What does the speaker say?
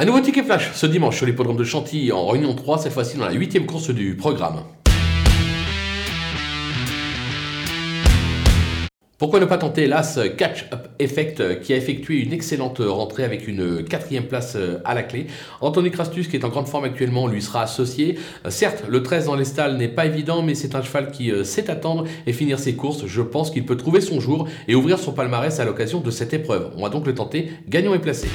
Un nouveau ticket flash ce dimanche sur l'hippodrome de Chantilly en Réunion 3, cette fois-ci dans la huitième course du programme. Pourquoi ne pas tenter l'As Catch-Up Effect qui a effectué une excellente rentrée avec une quatrième place euh, à la clé? Anthony Crastus qui est en grande forme actuellement lui sera associé. Euh, certes, le 13 dans les stalles n'est pas évident mais c'est un cheval qui euh, sait attendre et finir ses courses. Je pense qu'il peut trouver son jour et ouvrir son palmarès à l'occasion de cette épreuve. On va donc le tenter gagnant et placé.